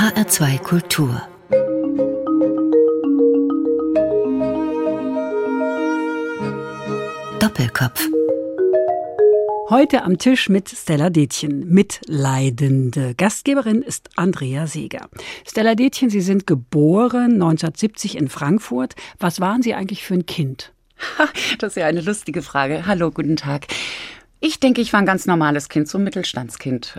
HR2 Kultur Doppelkopf Heute am Tisch mit Stella Detjen, Mitleidende. Gastgeberin ist Andrea Seeger. Stella Detjen, Sie sind geboren 1970 in Frankfurt. Was waren Sie eigentlich für ein Kind? Das ist ja eine lustige Frage. Hallo, guten Tag. Ich denke, ich war ein ganz normales Kind, so ein Mittelstandskind.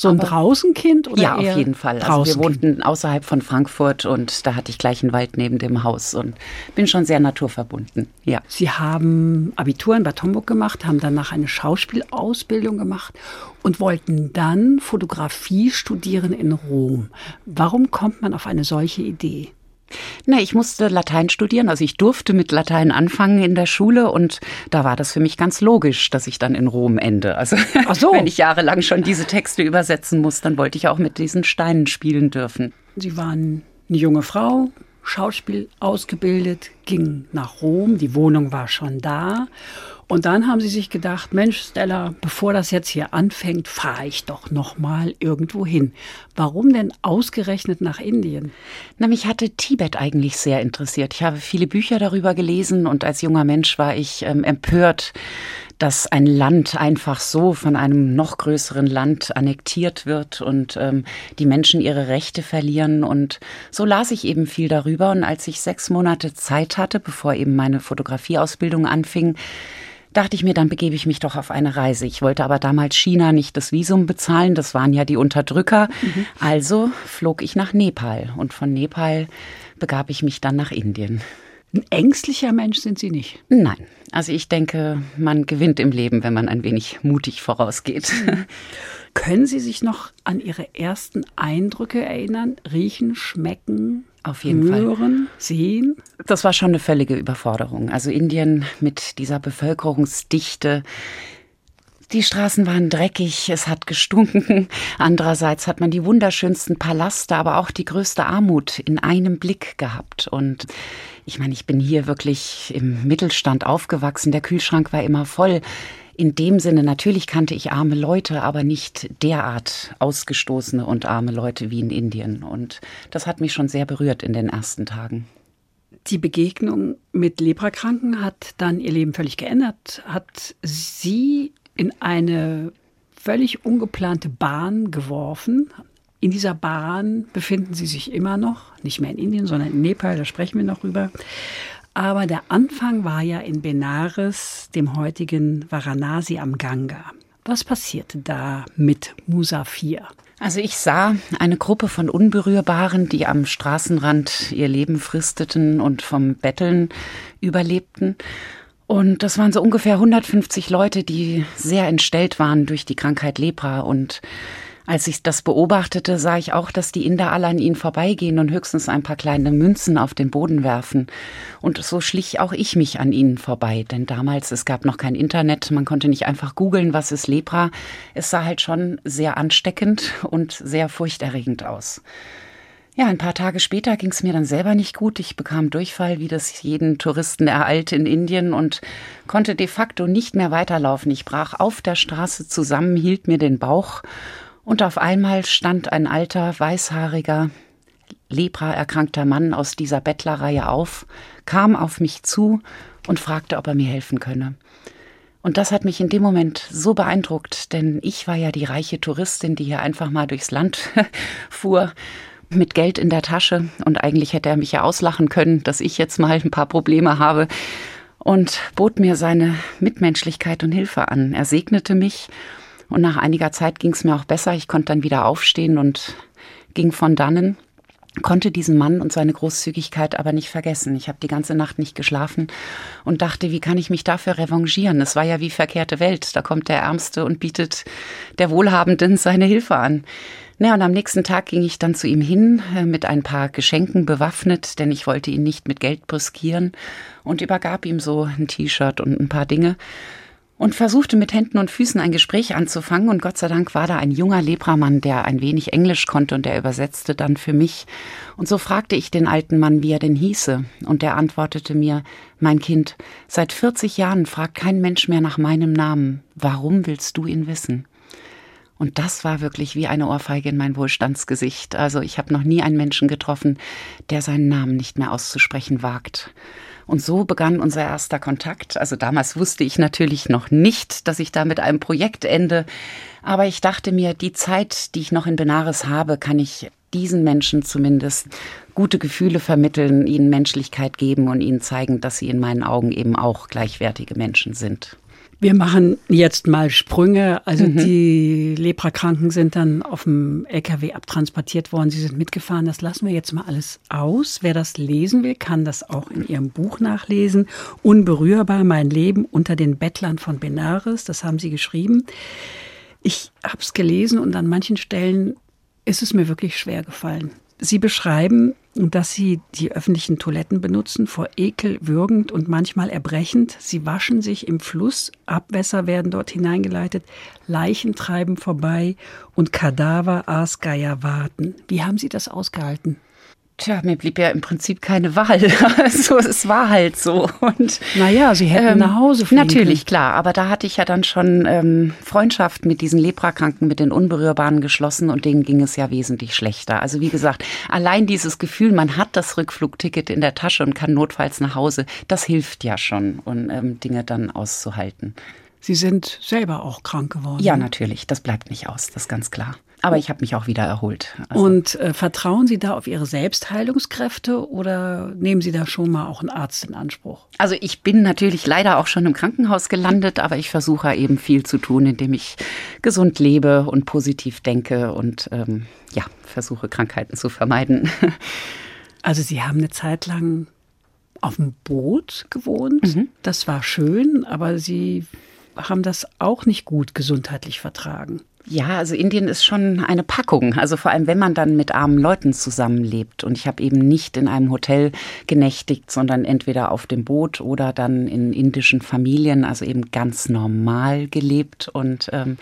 So ein Draußenkind? Oder ja, auf jeden Fall. Also wir wohnten außerhalb von Frankfurt und da hatte ich gleich einen Wald neben dem Haus und bin schon sehr naturverbunden. Ja. Sie haben Abitur in Bad Homburg gemacht, haben danach eine Schauspielausbildung gemacht und wollten dann Fotografie studieren in Rom. Warum kommt man auf eine solche Idee? Na, ich musste Latein studieren, also ich durfte mit Latein anfangen in der Schule und da war das für mich ganz logisch, dass ich dann in Rom ende. Also Ach so. wenn ich jahrelang schon diese Texte übersetzen muss, dann wollte ich auch mit diesen Steinen spielen dürfen. Sie waren eine junge Frau, Schauspiel ausgebildet, ging nach Rom, die Wohnung war schon da und dann haben sie sich gedacht, Mensch, Stella, bevor das jetzt hier anfängt, fahre ich doch noch mal irgendwo hin. Warum denn ausgerechnet nach Indien? Na, mich hatte Tibet eigentlich sehr interessiert. Ich habe viele Bücher darüber gelesen und als junger Mensch war ich ähm, empört, dass ein Land einfach so von einem noch größeren Land annektiert wird und ähm, die Menschen ihre Rechte verlieren. Und so las ich eben viel darüber. Und als ich sechs Monate Zeit hatte, bevor eben meine Fotografieausbildung anfing, dachte ich mir, dann begebe ich mich doch auf eine Reise. Ich wollte aber damals China nicht das Visum bezahlen, das waren ja die Unterdrücker. Mhm. Also flog ich nach Nepal und von Nepal begab ich mich dann nach Indien. Ein ängstlicher Mensch sind Sie nicht? Nein. Also ich denke, man gewinnt im Leben, wenn man ein wenig mutig vorausgeht. Mhm. Können Sie sich noch an Ihre ersten Eindrücke erinnern? Riechen, schmecken? Auf jeden hören, Fall. sehen. Das war schon eine völlige Überforderung. Also Indien mit dieser Bevölkerungsdichte. Die Straßen waren dreckig, es hat gestunken. Andererseits hat man die wunderschönsten Palaste, aber auch die größte Armut in einem Blick gehabt. Und ich meine, ich bin hier wirklich im Mittelstand aufgewachsen. Der Kühlschrank war immer voll in dem Sinne, natürlich kannte ich arme Leute, aber nicht derart ausgestoßene und arme Leute wie in Indien. Und das hat mich schon sehr berührt in den ersten Tagen. Die Begegnung mit Leprakranken hat dann ihr Leben völlig geändert, hat sie in eine völlig ungeplante Bahn geworfen. In dieser Bahn befinden sie sich immer noch, nicht mehr in Indien, sondern in Nepal, da sprechen wir noch drüber. Aber der Anfang war ja in Benares, dem heutigen Varanasi am Ganga. Was passierte da mit Musafir? Also ich sah eine Gruppe von Unberührbaren, die am Straßenrand ihr Leben fristeten und vom Betteln überlebten. Und das waren so ungefähr 150 Leute, die sehr entstellt waren durch die Krankheit Lepra und als ich das beobachtete, sah ich auch, dass die Inder alle an ihnen vorbeigehen und höchstens ein paar kleine Münzen auf den Boden werfen. Und so schlich auch ich mich an ihnen vorbei, denn damals, es gab noch kein Internet, man konnte nicht einfach googeln, was ist Lepra. Es sah halt schon sehr ansteckend und sehr furchterregend aus. Ja, ein paar Tage später ging es mir dann selber nicht gut. Ich bekam Durchfall, wie das jeden Touristen ereilt in Indien und konnte de facto nicht mehr weiterlaufen. Ich brach auf der Straße zusammen, hielt mir den Bauch und auf einmal stand ein alter, weißhaariger, lepraerkrankter Mann aus dieser Bettlerreihe auf, kam auf mich zu und fragte, ob er mir helfen könne. Und das hat mich in dem Moment so beeindruckt, denn ich war ja die reiche Touristin, die hier einfach mal durchs Land fuhr mit Geld in der Tasche und eigentlich hätte er mich ja auslachen können, dass ich jetzt mal ein paar Probleme habe und bot mir seine Mitmenschlichkeit und Hilfe an. Er segnete mich und nach einiger Zeit ging es mir auch besser. Ich konnte dann wieder aufstehen und ging von dannen konnte diesen Mann und seine Großzügigkeit aber nicht vergessen. Ich habe die ganze Nacht nicht geschlafen und dachte, wie kann ich mich dafür revanchieren? Es war ja wie verkehrte Welt. Da kommt der Ärmste und bietet der Wohlhabenden seine Hilfe an. Na, und am nächsten Tag ging ich dann zu ihm hin, äh, mit ein paar Geschenken bewaffnet, denn ich wollte ihn nicht mit Geld brüskieren und übergab ihm so ein T-Shirt und ein paar Dinge und versuchte mit Händen und Füßen ein Gespräch anzufangen. Und Gott sei Dank war da ein junger Lepramann, der ein wenig Englisch konnte und der übersetzte dann für mich. Und so fragte ich den alten Mann, wie er denn hieße. Und der antwortete mir, mein Kind, seit 40 Jahren fragt kein Mensch mehr nach meinem Namen. Warum willst du ihn wissen? Und das war wirklich wie eine Ohrfeige in mein Wohlstandsgesicht. Also ich habe noch nie einen Menschen getroffen, der seinen Namen nicht mehr auszusprechen wagt. Und so begann unser erster Kontakt. Also damals wusste ich natürlich noch nicht, dass ich da mit einem Projekt ende. Aber ich dachte mir, die Zeit, die ich noch in Benares habe, kann ich diesen Menschen zumindest gute Gefühle vermitteln, ihnen Menschlichkeit geben und ihnen zeigen, dass sie in meinen Augen eben auch gleichwertige Menschen sind. Wir machen jetzt mal Sprünge. Also mhm. die Leprakranken sind dann auf dem LKW abtransportiert worden. Sie sind mitgefahren. Das lassen wir jetzt mal alles aus. Wer das lesen will, kann das auch in Ihrem Buch nachlesen. Unberührbar, mein Leben unter den Bettlern von Benares. Das haben Sie geschrieben. Ich habe es gelesen und an manchen Stellen ist es mir wirklich schwer gefallen. Sie beschreiben, dass Sie die öffentlichen Toiletten benutzen, vor Ekel würgend und manchmal erbrechend. Sie waschen sich im Fluss, Abwässer werden dort hineingeleitet, Leichen treiben vorbei und Kadaver, Aasgeier warten. Wie haben Sie das ausgehalten? Tja, mir blieb ja im Prinzip keine Wahl. Also es war halt so. Und naja, Sie hätten ähm, nach Hause fliegen Natürlich, können. klar. Aber da hatte ich ja dann schon ähm, Freundschaft mit diesen Leprakranken, mit den Unberührbaren geschlossen und denen ging es ja wesentlich schlechter. Also wie gesagt, allein dieses Gefühl, man hat das Rückflugticket in der Tasche und kann notfalls nach Hause, das hilft ja schon, um ähm, Dinge dann auszuhalten. Sie sind selber auch krank geworden. Ja, natürlich. Das bleibt nicht aus, das ist ganz klar. Aber ich habe mich auch wieder erholt. Also und äh, vertrauen Sie da auf Ihre Selbstheilungskräfte oder nehmen Sie da schon mal auch einen Arzt in Anspruch? Also ich bin natürlich leider auch schon im Krankenhaus gelandet, aber ich versuche eben viel zu tun, indem ich gesund lebe und positiv denke und ähm, ja, versuche Krankheiten zu vermeiden. Also Sie haben eine Zeit lang auf dem Boot gewohnt. Mhm. Das war schön, aber Sie haben das auch nicht gut gesundheitlich vertragen. Ja, also Indien ist schon eine Packung. Also vor allem, wenn man dann mit armen Leuten zusammenlebt. Und ich habe eben nicht in einem Hotel genächtigt, sondern entweder auf dem Boot oder dann in indischen Familien, also eben ganz normal gelebt. Und ähm,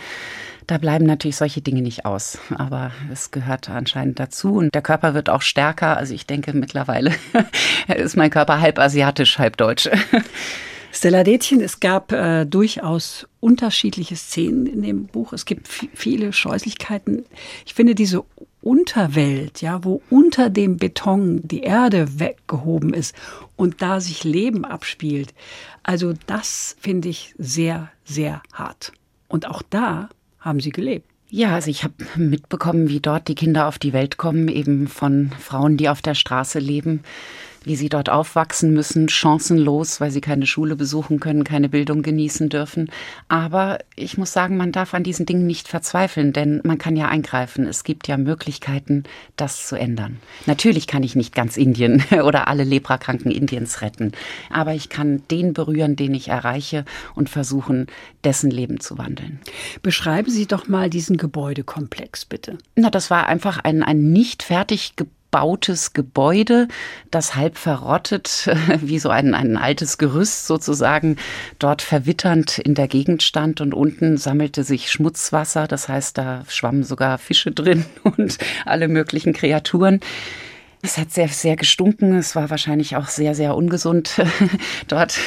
da bleiben natürlich solche Dinge nicht aus. Aber es gehört anscheinend dazu. Und der Körper wird auch stärker. Also ich denke, mittlerweile ist mein Körper halb asiatisch, halb deutsch. Stella Detchen, es gab äh, durchaus unterschiedliche Szenen in dem Buch. Es gibt viele Scheußlichkeiten. Ich finde diese Unterwelt, ja, wo unter dem Beton die Erde weggehoben ist und da sich Leben abspielt. Also das finde ich sehr, sehr hart. Und auch da haben sie gelebt. Ja, also ich habe mitbekommen, wie dort die Kinder auf die Welt kommen, eben von Frauen, die auf der Straße leben wie sie dort aufwachsen müssen, chancenlos, weil sie keine Schule besuchen können, keine Bildung genießen dürfen. Aber ich muss sagen, man darf an diesen Dingen nicht verzweifeln, denn man kann ja eingreifen. Es gibt ja Möglichkeiten, das zu ändern. Natürlich kann ich nicht ganz Indien oder alle Leprakranken Indiens retten, aber ich kann den berühren, den ich erreiche und versuchen, dessen Leben zu wandeln. Beschreiben Sie doch mal diesen Gebäudekomplex, bitte. Na, das war einfach ein, ein nicht fertig gebautes Gebäude, das halb verrottet, wie so ein, ein altes Gerüst sozusagen, dort verwitternd in der Gegend stand und unten sammelte sich Schmutzwasser, das heißt, da schwammen sogar Fische drin und alle möglichen Kreaturen. Es hat sehr, sehr gestunken. Es war wahrscheinlich auch sehr, sehr ungesund dort.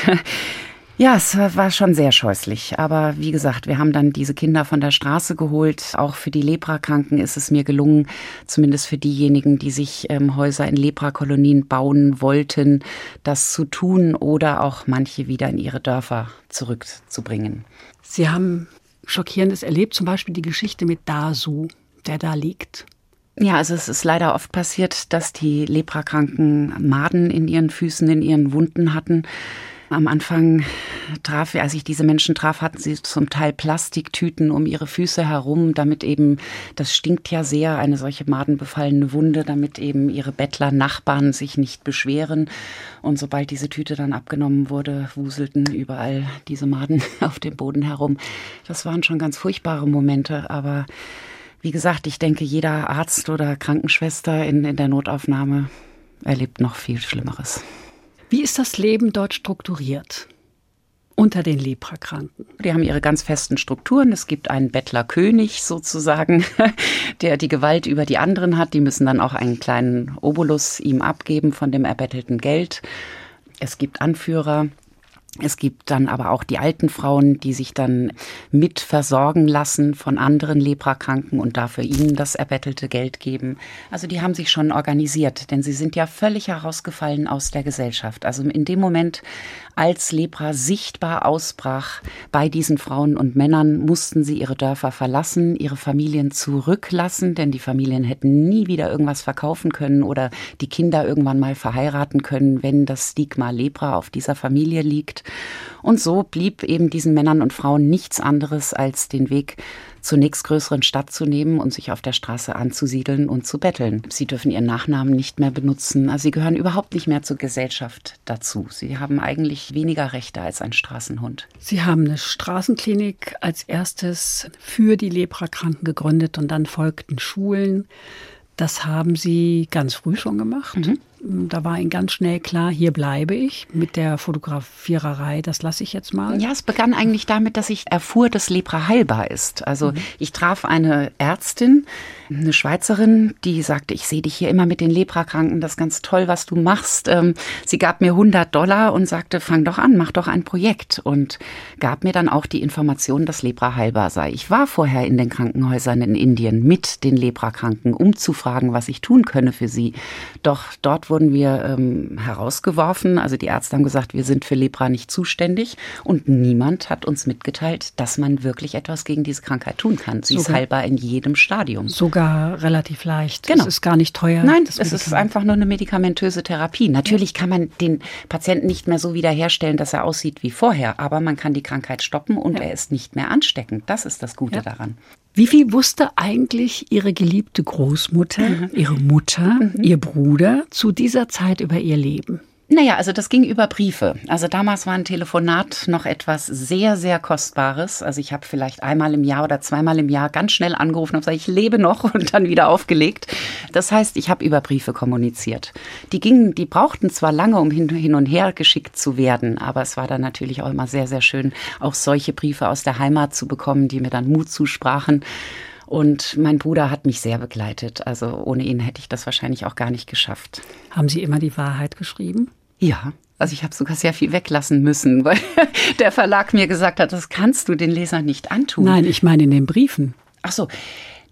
Ja, es war schon sehr scheußlich. Aber wie gesagt, wir haben dann diese Kinder von der Straße geholt. Auch für die Leprakranken ist es mir gelungen, zumindest für diejenigen, die sich ähm, Häuser in Leprakolonien bauen wollten, das zu tun oder auch manche wieder in ihre Dörfer zurückzubringen. Sie haben Schockierendes erlebt, zum Beispiel die Geschichte mit Dasu, der da liegt. Ja, also es ist leider oft passiert, dass die Leprakranken Maden in ihren Füßen, in ihren Wunden hatten. Am Anfang traf, als ich diese Menschen traf, hatten sie zum Teil Plastiktüten um ihre Füße herum, damit eben, das stinkt ja sehr, eine solche madenbefallene Wunde, damit eben ihre Bettler, Nachbarn sich nicht beschweren. Und sobald diese Tüte dann abgenommen wurde, wuselten überall diese Maden auf dem Boden herum. Das waren schon ganz furchtbare Momente, aber wie gesagt, ich denke, jeder Arzt oder Krankenschwester in, in der Notaufnahme erlebt noch viel Schlimmeres. Wie ist das Leben dort strukturiert? Unter den Leprakranken. Die haben ihre ganz festen Strukturen. Es gibt einen Bettlerkönig sozusagen, der die Gewalt über die anderen hat. Die müssen dann auch einen kleinen Obolus ihm abgeben von dem erbettelten Geld. Es gibt Anführer, Es gibt dann aber auch die alten Frauen, die sich dann mit versorgen lassen von anderen Leprakranken und dafür ihnen das erbettelte Geld geben. Also die haben sich schon organisiert, denn sie sind ja völlig herausgefallen aus der Gesellschaft. Also in dem Moment, als Lepra sichtbar ausbrach bei diesen Frauen und Männern, mussten sie ihre Dörfer verlassen, ihre Familien zurücklassen, denn die Familien hätten nie wieder irgendwas verkaufen können oder die Kinder irgendwann mal verheiraten können, wenn das Stigma Lepra auf dieser Familie liegt. Und so blieb eben diesen Männern und Frauen nichts anderes als den Weg zur nächstgrößeren Stadt zu nehmen und sich auf der Straße anzusiedeln und zu betteln. Sie dürfen ihren Nachnamen nicht mehr benutzen. Also sie gehören überhaupt nicht mehr zur Gesellschaft dazu. Sie haben eigentlich weniger Rechte als ein Straßenhund. Sie haben eine Straßenklinik als erstes für die Leprakranken gegründet und dann folgten Schulen. Das haben Sie ganz früh schon gemacht. Mhm. Da war Ihnen ganz schnell klar, hier bleibe ich mit der Fotografiererei, das lasse ich jetzt mal. Ja, es begann eigentlich damit, dass ich erfuhr, dass Lepra heilbar ist. Also mhm. ich traf eine Ärztin, eine Schweizerin, die sagte, ich sehe dich hier immer mit den Leprakranken, das ist ganz toll, was du machst. Ähm, sie gab mir 100 Dollar und sagte, fang doch an, mach doch ein Projekt und gab mir dann auch die Information, dass Lepra heilbar sei. Ich war vorher in den Krankenhäusern in Indien mit den Leprakranken, um zu fragen, was ich tun könne für sie. Doch dort wurden wir ähm, herausgeworfen. Also die Ärzte haben gesagt, wir sind für Lepra nicht zuständig und niemand hat uns mitgeteilt, dass man wirklich etwas gegen diese Krankheit tun kann. Sie sogar, ist heilbar in jedem Stadium. Sogar relativ leicht. Genau. Es ist gar nicht teuer. Nein, es ist einfach nur eine medikamentöse Therapie. Natürlich kann man den Patienten nicht mehr so wiederherstellen, dass er aussieht wie vorher, aber man kann die Krankheit stoppen und ja. er ist nicht mehr ansteckend. Das ist das Gute ja. daran. Wie viel wusste eigentlich Ihre geliebte Großmutter, mhm. Ihre Mutter, mhm. Ihr Bruder zu dieser Zeit über ihr Leben? Naja, also das ging über Briefe. Also damals war ein Telefonat noch etwas sehr, sehr Kostbares. Also ich habe vielleicht einmal im Jahr oder zweimal im Jahr ganz schnell angerufen und gesagt, ich lebe noch und dann wieder aufgelegt. Das heißt, ich habe über Briefe kommuniziert. Die gingen, die brauchten zwar lange, um hin und her geschickt zu werden, aber es war dann natürlich auch immer sehr, sehr schön, auch solche Briefe aus der Heimat zu bekommen, die mir dann Mut zusprachen. Und mein Bruder hat mich sehr begleitet. Also ohne ihn hätte ich das wahrscheinlich auch gar nicht geschafft. Haben Sie immer die Wahrheit geschrieben? Ja, also ich habe sogar sehr viel weglassen müssen, weil der Verlag mir gesagt hat, das kannst du den Lesern nicht antun. Nein, ich meine in den Briefen. Ach so.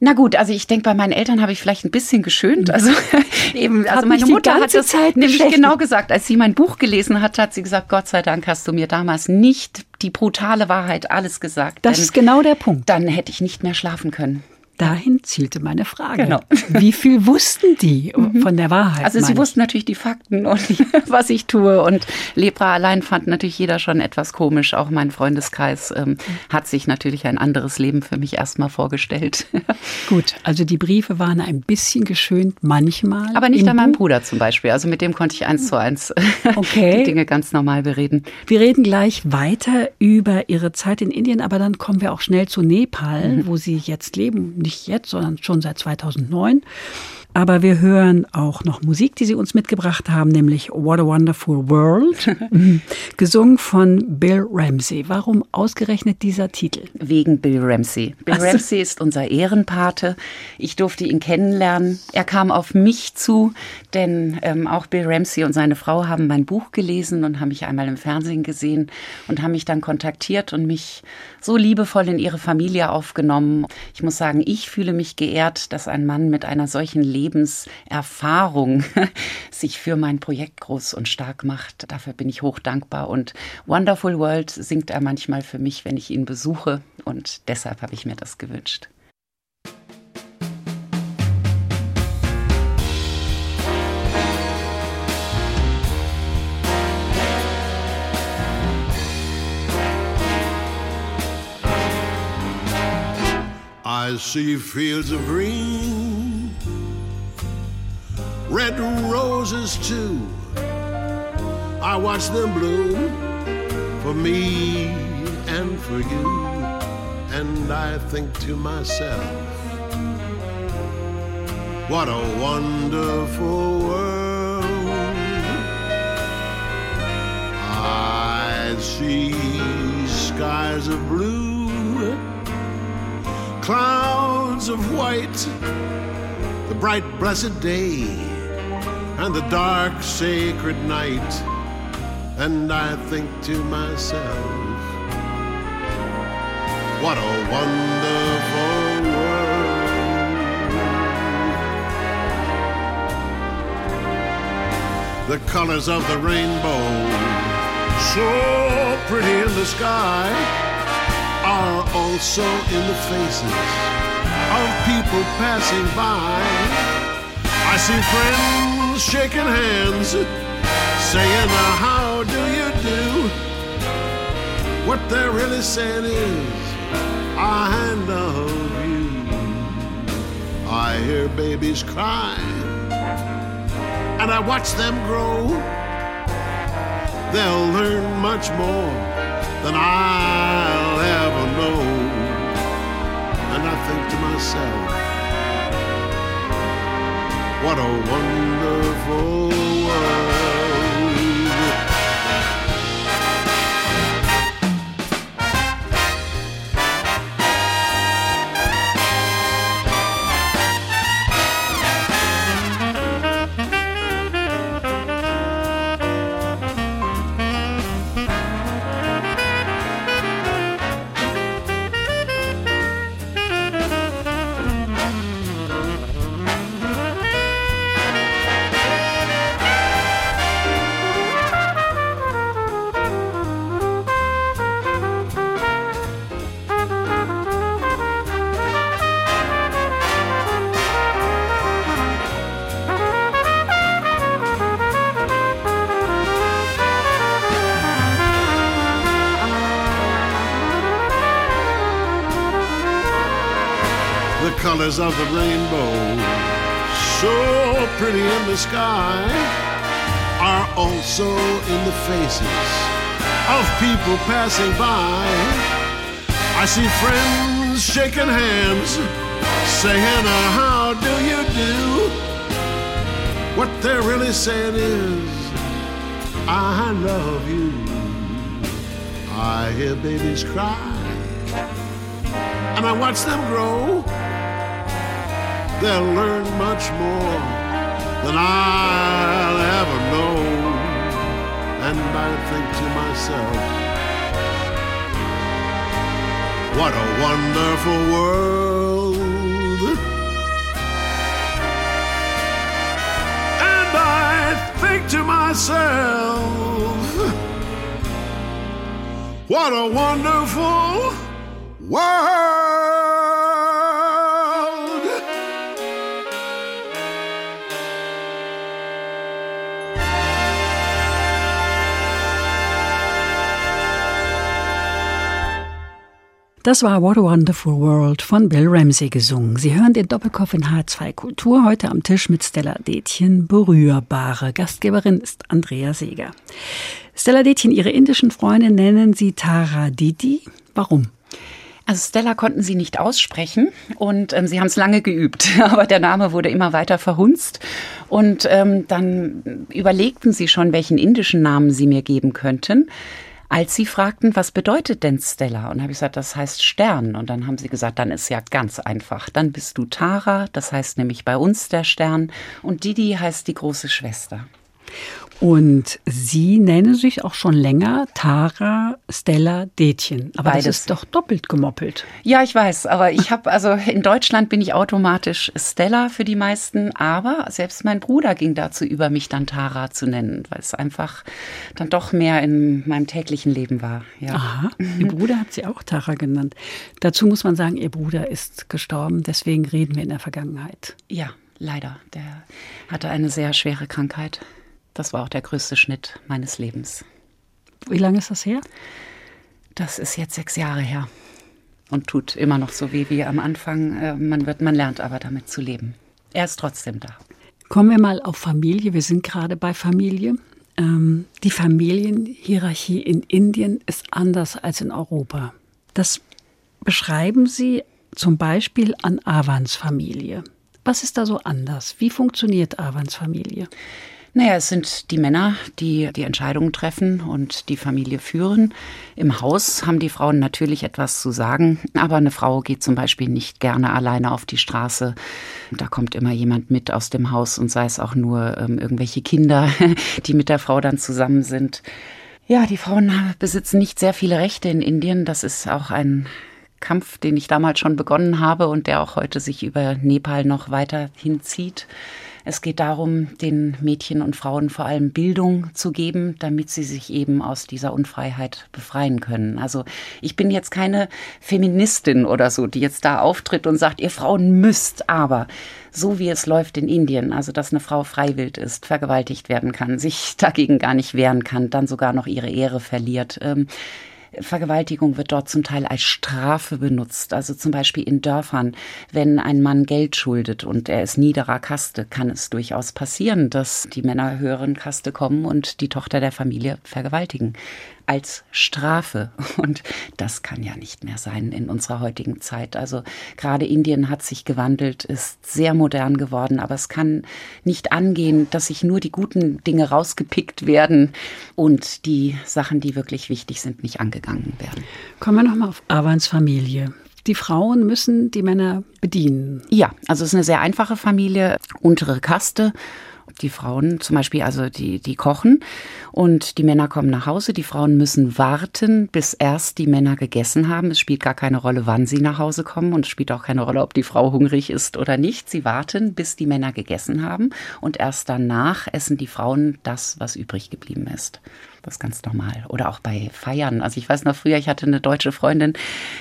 Na gut, also ich denke, bei meinen Eltern habe ich vielleicht ein bisschen geschönt. Mhm. Also eben, also meine Mutter hat das Zeit nämlich genau gesagt, als sie mein Buch gelesen hat, hat sie gesagt, Gott sei Dank hast du mir damals nicht die brutale Wahrheit alles gesagt. Das ist genau der Punkt. Dann hätte ich nicht mehr schlafen können. Dahin zielte meine Frage. Genau. Wie viel wussten die mhm. von der Wahrheit? Also sie wussten natürlich die Fakten und was ich tue. Und Lepra allein fand natürlich jeder schon etwas komisch. Auch mein Freundeskreis ähm, hat sich natürlich ein anderes Leben für mich erstmal vorgestellt. Gut, also die Briefe waren ein bisschen geschönt manchmal. Aber nicht an meinem Bruder zum Beispiel. Also mit dem konnte ich eins zu eins okay. die Dinge ganz normal bereden. Wir reden gleich weiter über Ihre Zeit in Indien, aber dann kommen wir auch schnell zu Nepal, mhm. wo Sie jetzt leben nicht jetzt, sondern schon seit 2009. Aber wir hören auch noch Musik, die Sie uns mitgebracht haben, nämlich What a Wonderful World, gesungen von Bill Ramsey. Warum ausgerechnet dieser Titel? Wegen Bill Ramsey. Bill also. Ramsey ist unser Ehrenpate. Ich durfte ihn kennenlernen. Er kam auf mich zu, denn ähm, auch Bill Ramsey und seine Frau haben mein Buch gelesen und haben mich einmal im Fernsehen gesehen und haben mich dann kontaktiert und mich so liebevoll in ihre Familie aufgenommen. Ich muss sagen, ich fühle mich geehrt, dass ein Mann mit einer solchen Lebenserfahrung sich für mein Projekt groß und stark macht. Dafür bin ich hoch dankbar. Und Wonderful World singt er manchmal für mich, wenn ich ihn besuche. Und deshalb habe ich mir das gewünscht. I see fields of green red roses too. I watch them bloom for me and for you, and I think to myself, what a wonderful world. I see skies of blue, clouds of white, the bright, blessed day and the dark sacred night And I think to myself, what a wonderful world. The colors of the rainbow, so pretty in the sky, are also in the faces of people passing by. I see friends shaking hands, saying, How do you do? What they're really saying is, I love you. I hear babies cry, and I watch them grow. They'll learn much more than I'll ever know. And I think to myself, what a wonderful world. Colors of the rainbow, so pretty in the sky, are also in the faces of people passing by. I see friends shaking hands, saying, How do you do? What they're really saying is, I love you. I hear babies cry, and I watch them grow they'll learn much more than I'll ever know. And I think to myself, what a wonderful world. And I think to myself, what a wonderful world. Das war What a Wonderful World von Bill Ramsey gesungen. Sie hören den Doppelkopf in H2 Kultur heute am Tisch mit Stella Detjen, berührbare. Gastgeberin ist Andrea Seeger. Stella Detjen, Ihre indischen Freunde nennen Sie Tara Didi. Warum? Also Stella konnten sie nicht aussprechen und ähm, sie haben es lange geübt, aber der Name wurde immer weiter verhunzt. Und ähm, dann überlegten sie schon, welchen indischen Namen sie mir geben könnten als sie fragten, was bedeutet denn Stella? Und habe ich gesagt, das heißt Stern. Und dann haben sie gesagt, dann ist ja ganz einfach. Dann bist du Tara, das heißt nämlich bei uns der Stern. Und Didi heißt die große Schwester. Und Sie nennen sich auch schon länger Tara Stella Detjen. Aber Beides. das ist doch doppelt gemoppelt. Ja, ich weiß, aber ich habe, also in Deutschland bin ich automatisch Stella für die meisten, aber selbst mein Bruder ging dazu über, mich dann Tara zu nennen, weil es einfach dann doch mehr in meinem täglichen Leben war. Ja. Aha, Ihr Bruder hat Sie auch Tara genannt. Dazu muss man sagen, Ihr Bruder ist gestorben, deswegen reden wir in der Vergangenheit. Ja, leider. Der hatte eine sehr schwere Krankheit. Das war auch der größte Schnitt meines Lebens. Wie lange ist das her? Das ist jetzt sechs Jahre her und tut immer noch so weh wie am Anfang. Äh, Man, wird, man lernt aber damit zu leben. Er ist trotzdem da. Kommen wir mal auf Familie. Wir sind gerade bei Familie. Ähm, die Familienhierarchie in Indien ist anders als in Europa. Das beschreiben Sie zum Beispiel an Avans Familie. Was ist da so anders? Wie funktioniert Avans Familie? Naja, es sind die Männer, die die Entscheidungen treffen und die Familie führen. Im Haus haben die Frauen natürlich etwas zu sagen, aber eine Frau geht zum Beispiel nicht gerne alleine auf die Straße. Da kommt immer jemand mit aus dem Haus und sei es auch nur ähm, irgendwelche Kinder, die mit der Frau dann zusammen sind. Ja, die Frauen besitzen nicht sehr viele Rechte in Indien. Das ist auch ein Kampf, den ich damals schon begonnen habe und der auch heute sich über Nepal noch weiter hinzieht. Es geht darum, den Mädchen und Frauen vor allem Bildung zu geben, damit sie sich eben aus dieser Unfreiheit befreien können. Also ich bin jetzt keine Feministin oder so, die jetzt da auftritt und sagt, ihr Frauen müsst aber so wie es läuft in Indien, also dass eine Frau freiwillig ist, vergewaltigt werden kann, sich dagegen gar nicht wehren kann, dann sogar noch ihre Ehre verliert. Ähm, Vergewaltigung wird dort zum Teil als Strafe benutzt. Also zum Beispiel in Dörfern, wenn ein Mann Geld schuldet und er ist niederer Kaste, kann es durchaus passieren, dass die Männer höheren Kaste kommen und die Tochter der Familie vergewaltigen als Strafe. Und das kann ja nicht mehr sein in unserer heutigen Zeit. Also gerade Indien hat sich gewandelt, ist sehr modern geworden, aber es kann nicht angehen, dass sich nur die guten Dinge rausgepickt werden und die Sachen, die wirklich wichtig sind, nicht angegangen werden. Kommen wir nochmal auf Avans Familie. Die Frauen müssen die Männer bedienen. Ja, also es ist eine sehr einfache Familie, untere Kaste die Frauen zum Beispiel, also die, die kochen und die Männer kommen nach Hause. Die Frauen müssen warten, bis erst die Männer gegessen haben. Es spielt gar keine Rolle, wann sie nach Hause kommen und es spielt auch keine Rolle, ob die Frau hungrig ist oder nicht. Sie warten, bis die Männer gegessen haben und erst danach essen die Frauen das, was übrig geblieben ist. Das ist ganz normal. Oder auch bei Feiern. Also ich weiß noch früher, ich hatte eine deutsche Freundin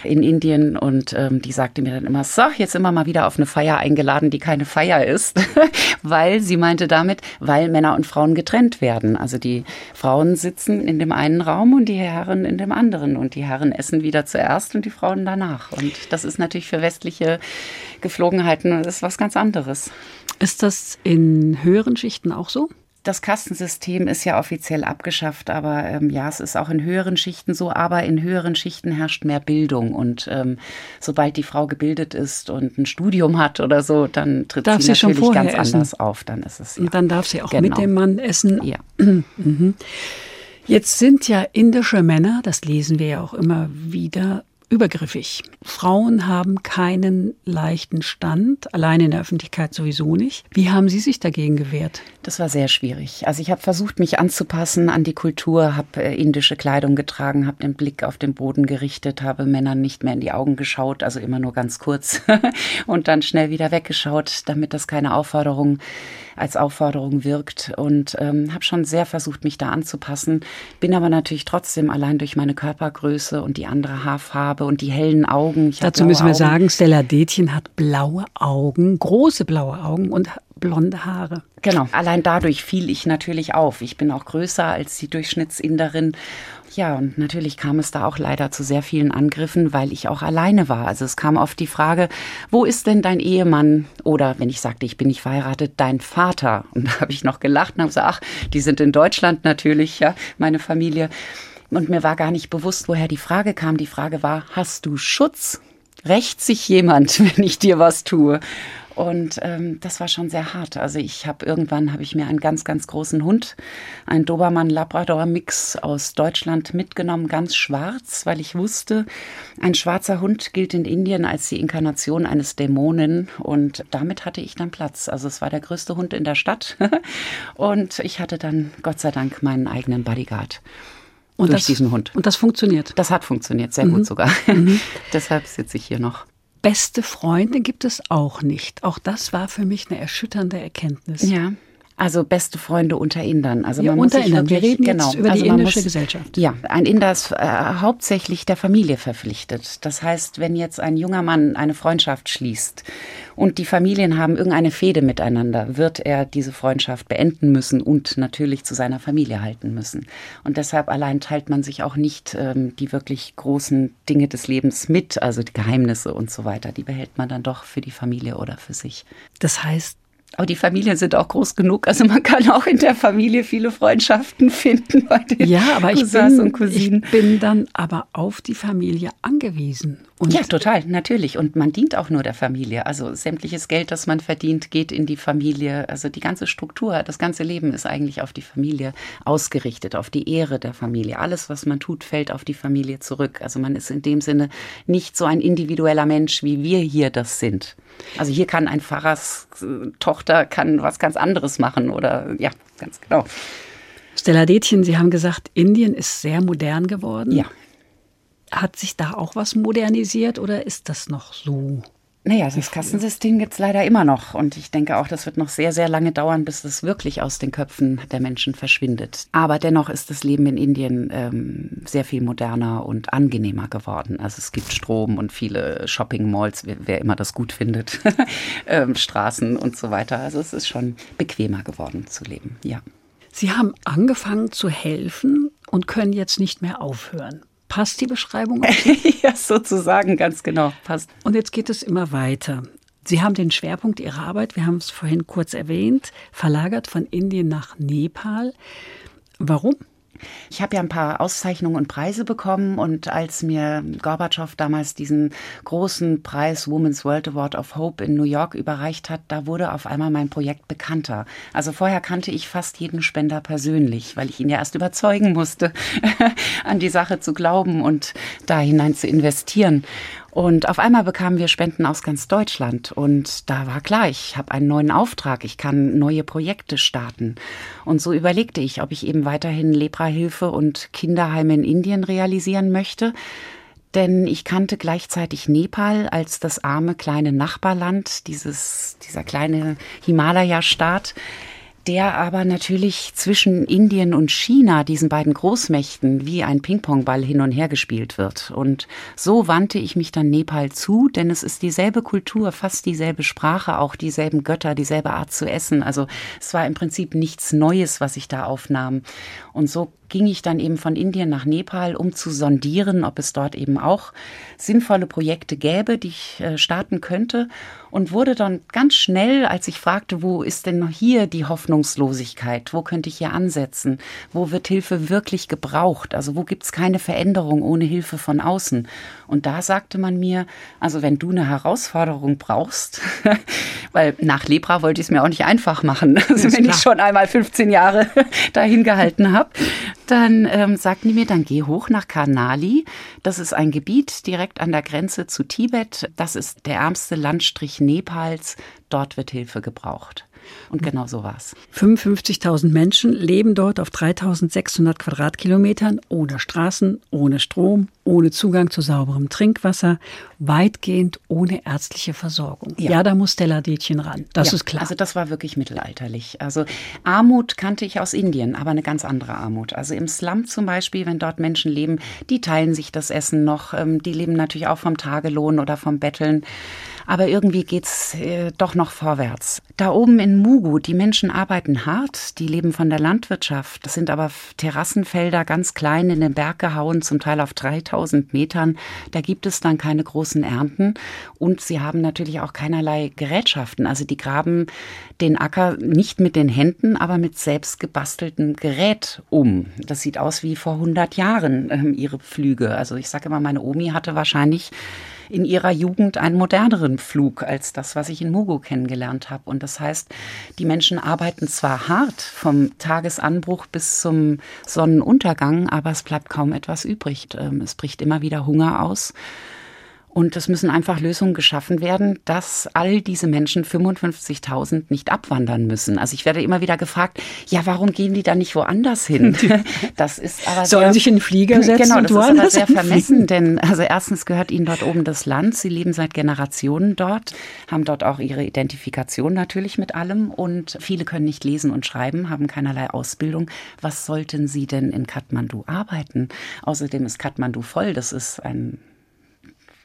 in Indien und ähm, die sagte mir dann immer, so, jetzt immer mal wieder auf eine Feier eingeladen, die keine Feier ist. weil sie meinte damit, weil Männer und Frauen getrennt werden. Also die Frauen sitzen in dem einen Raum und die Herren in dem anderen. Und die Herren essen wieder zuerst und die Frauen danach. Und das ist natürlich für westliche Geflogenheiten das ist was ganz anderes. Ist das in höheren Schichten auch so? Das Kastensystem ist ja offiziell abgeschafft, aber ähm, ja, es ist auch in höheren Schichten so, aber in höheren Schichten herrscht mehr Bildung. Und ähm, sobald die Frau gebildet ist und ein Studium hat oder so, dann tritt darf sie, sie natürlich ganz essen. anders auf. Dann ist es ja. Und dann darf sie auch genau. mit dem Mann essen. Ja. mhm. Jetzt sind ja indische Männer, das lesen wir ja auch immer wieder, übergriffig. Frauen haben keinen leichten Stand, allein in der Öffentlichkeit sowieso nicht. Wie haben Sie sich dagegen gewehrt? Das war sehr schwierig. Also ich habe versucht, mich anzupassen an die Kultur, habe äh, indische Kleidung getragen, habe den Blick auf den Boden gerichtet, habe Männern nicht mehr in die Augen geschaut, also immer nur ganz kurz und dann schnell wieder weggeschaut, damit das keine Aufforderung als Aufforderung wirkt und ähm, habe schon sehr versucht, mich da anzupassen, bin aber natürlich trotzdem allein durch meine Körpergröße und die andere Haarfarbe und die hellen Augen. Dazu müssen wir Augen. sagen, Stella Detjen hat blaue Augen, große blaue Augen und blonde Haare. Genau, allein dadurch fiel ich natürlich auf. Ich bin auch größer als die Durchschnittsinderin ja, und natürlich kam es da auch leider zu sehr vielen Angriffen, weil ich auch alleine war. Also es kam oft die Frage, wo ist denn dein Ehemann? Oder wenn ich sagte, ich bin nicht verheiratet, dein Vater. Und da habe ich noch gelacht und habe gesagt, ach, die sind in Deutschland natürlich, ja, meine Familie. Und mir war gar nicht bewusst, woher die Frage kam. Die Frage war, hast du Schutz? Rächt sich jemand, wenn ich dir was tue? Und ähm, das war schon sehr hart. Also ich habe irgendwann habe ich mir einen ganz ganz großen Hund, einen Dobermann Labrador Mix aus Deutschland mitgenommen, ganz schwarz, weil ich wusste, ein schwarzer Hund gilt in Indien als die Inkarnation eines Dämonen und damit hatte ich dann Platz. Also es war der größte Hund in der Stadt und ich hatte dann Gott sei Dank meinen eigenen Bodyguard. Und durch das, diesen Hund. Und das funktioniert. Das hat funktioniert, sehr mhm. gut sogar. Mhm. Deshalb sitze ich hier noch beste Freunde gibt es auch nicht. Auch das war für mich eine erschütternde Erkenntnis. Ja. Also beste Freunde unter Indern. Also ja, man unter muss Indern. Wir reden genau, jetzt über also die indische muss, Gesellschaft. Ja, ein Inder ist äh, hauptsächlich der Familie verpflichtet. Das heißt, wenn jetzt ein junger Mann eine Freundschaft schließt und die Familien haben irgendeine Fehde miteinander, wird er diese Freundschaft beenden müssen und natürlich zu seiner Familie halten müssen. Und deshalb allein teilt man sich auch nicht ähm, die wirklich großen Dinge des Lebens mit, also die Geheimnisse und so weiter. Die behält man dann doch für die Familie oder für sich. Das heißt, aber die Familien sind auch groß genug. Also man kann auch in der Familie viele Freundschaften finden bei den ja, aber Cousins ich bin, und Cousinen. Ich bin dann aber auf die Familie angewiesen. Und ja, total, natürlich. Und man dient auch nur der Familie. Also sämtliches Geld, das man verdient, geht in die Familie. Also die ganze Struktur, das ganze Leben ist eigentlich auf die Familie ausgerichtet, auf die Ehre der Familie. Alles, was man tut, fällt auf die Familie zurück. Also man ist in dem Sinne nicht so ein individueller Mensch, wie wir hier das sind. Also hier kann ein Pfarrers Tochter kann was ganz anderes machen oder ja, ganz genau. Stella Detjen, Sie haben gesagt, Indien ist sehr modern geworden. Ja. Hat sich da auch was modernisiert oder ist das noch so? Naja, das Kassensystem gibt es leider immer noch. Und ich denke auch, das wird noch sehr, sehr lange dauern, bis es wirklich aus den Köpfen der Menschen verschwindet. Aber dennoch ist das Leben in Indien ähm, sehr viel moderner und angenehmer geworden. Also es gibt Strom und viele Shopping-Malls, wer, wer, immer das gut findet, ähm, Straßen und so weiter. Also es ist schon bequemer geworden zu leben, ja. Sie haben angefangen zu helfen und können jetzt nicht mehr aufhören. Passt die Beschreibung? ja, sozusagen, ganz genau, passt. Und jetzt geht es immer weiter. Sie haben den Schwerpunkt Ihrer Arbeit, wir haben es vorhin kurz erwähnt, verlagert von Indien nach Nepal. Warum? Ich habe ja ein paar Auszeichnungen und Preise bekommen und als mir Gorbatschow damals diesen großen Preis Women's World Award of Hope in New York überreicht hat, da wurde auf einmal mein Projekt bekannter. Also vorher kannte ich fast jeden Spender persönlich, weil ich ihn ja erst überzeugen musste, an die Sache zu glauben und da hinein zu investieren. Und auf einmal bekamen wir Spenden aus ganz Deutschland. Und da war klar, ich habe einen neuen Auftrag, ich kann neue Projekte starten. Und so überlegte ich, ob ich eben weiterhin Leprahilfe und Kinderheime in Indien realisieren möchte. Denn ich kannte gleichzeitig Nepal als das arme kleine Nachbarland, dieses, dieser kleine Himalaya-Staat, der aber natürlich zwischen Indien und China, diesen beiden Großmächten, wie ein Ping-Pong-Ball hin und her gespielt wird. Und so wandte ich mich dann Nepal zu, denn es ist dieselbe Kultur, fast dieselbe Sprache, auch dieselben Götter, dieselbe Art zu essen. Also es war im Prinzip nichts Neues, was ich da aufnahm. Und so ging ich dann eben von Indien nach Nepal, um zu sondieren, ob es dort eben auch sinnvolle Projekte gäbe, die ich äh, starten könnte. Und wurde dann ganz schnell, als ich fragte, wo ist denn hier die Hoffnungslosigkeit? Wo könnte ich hier ansetzen? Wo wird Hilfe wirklich gebraucht? Also wo gibt es keine Veränderung ohne Hilfe von außen? Und da sagte man mir, also wenn du eine Herausforderung brauchst, weil nach Lepra wollte ich es mir auch nicht einfach machen, also wenn klar. ich schon einmal 15 Jahre dahin gehalten habe, dann ähm, sagten die mir, dann geh hoch nach Karnali. Das ist ein Gebiet direkt an der Grenze zu Tibet. Das ist der ärmste Landstrich Nepals. Dort wird Hilfe gebraucht. Und genau so war es. 55.000 Menschen leben dort auf 3.600 Quadratkilometern ohne Straßen, ohne Strom, ohne Zugang zu sauberem Trinkwasser, weitgehend ohne ärztliche Versorgung. Ja, ja da muss Stella Detjen ran. Das ja, ist klar. Also das war wirklich mittelalterlich. Also Armut kannte ich aus Indien, aber eine ganz andere Armut. Also im Slum zum Beispiel, wenn dort Menschen leben, die teilen sich das Essen noch. Ähm, die leben natürlich auch vom Tagelohn oder vom Betteln. Aber irgendwie geht's äh, doch noch vorwärts. Da oben in Mugu, die Menschen arbeiten hart, die leben von der Landwirtschaft. Das sind aber Terrassenfelder ganz klein in den Berg gehauen, zum Teil auf 3000 Metern. Da gibt es dann keine großen Ernten und sie haben natürlich auch keinerlei Gerätschaften. Also die graben den Acker nicht mit den Händen, aber mit selbst gebasteltem Gerät um. Das sieht aus wie vor 100 Jahren äh, ihre Pflüge. Also ich sage immer, meine Omi hatte wahrscheinlich in ihrer Jugend einen moderneren Flug als das, was ich in Mugo kennengelernt habe. Und das heißt, die Menschen arbeiten zwar hart vom Tagesanbruch bis zum Sonnenuntergang, aber es bleibt kaum etwas übrig. Ähm, es bricht immer wieder Hunger aus. Und es müssen einfach Lösungen geschaffen werden, dass all diese Menschen 55.000 nicht abwandern müssen. Also ich werde immer wieder gefragt, ja, warum gehen die da nicht woanders hin? Das ist aber Sollen sehr, sich in den Flieger setzen genau, das ist aber sehr vermessen, denn also erstens gehört ihnen dort oben das Land. Sie leben seit Generationen dort, haben dort auch ihre Identifikation natürlich mit allem und viele können nicht lesen und schreiben, haben keinerlei Ausbildung. Was sollten sie denn in Kathmandu arbeiten? Außerdem ist Kathmandu voll. Das ist ein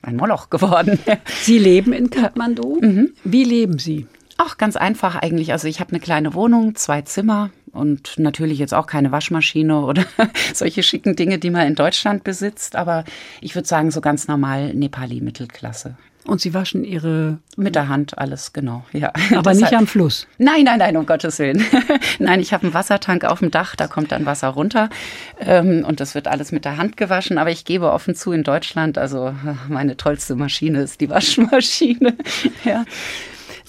ein Moloch geworden. Sie leben in Kathmandu. Mhm. Wie leben Sie? Auch ganz einfach eigentlich. Also ich habe eine kleine Wohnung, zwei Zimmer und natürlich jetzt auch keine Waschmaschine oder solche schicken Dinge, die man in Deutschland besitzt. Aber ich würde sagen, so ganz normal Nepali-Mittelklasse. Und Sie waschen Ihre. Mit der Hand alles, genau, ja. Aber nicht am Fluss. Nein, nein, nein, um Gottes Willen. nein, ich habe einen Wassertank auf dem Dach, da kommt dann Wasser runter. Ähm, und das wird alles mit der Hand gewaschen. Aber ich gebe offen zu, in Deutschland, also meine tollste Maschine ist die Waschmaschine. ja.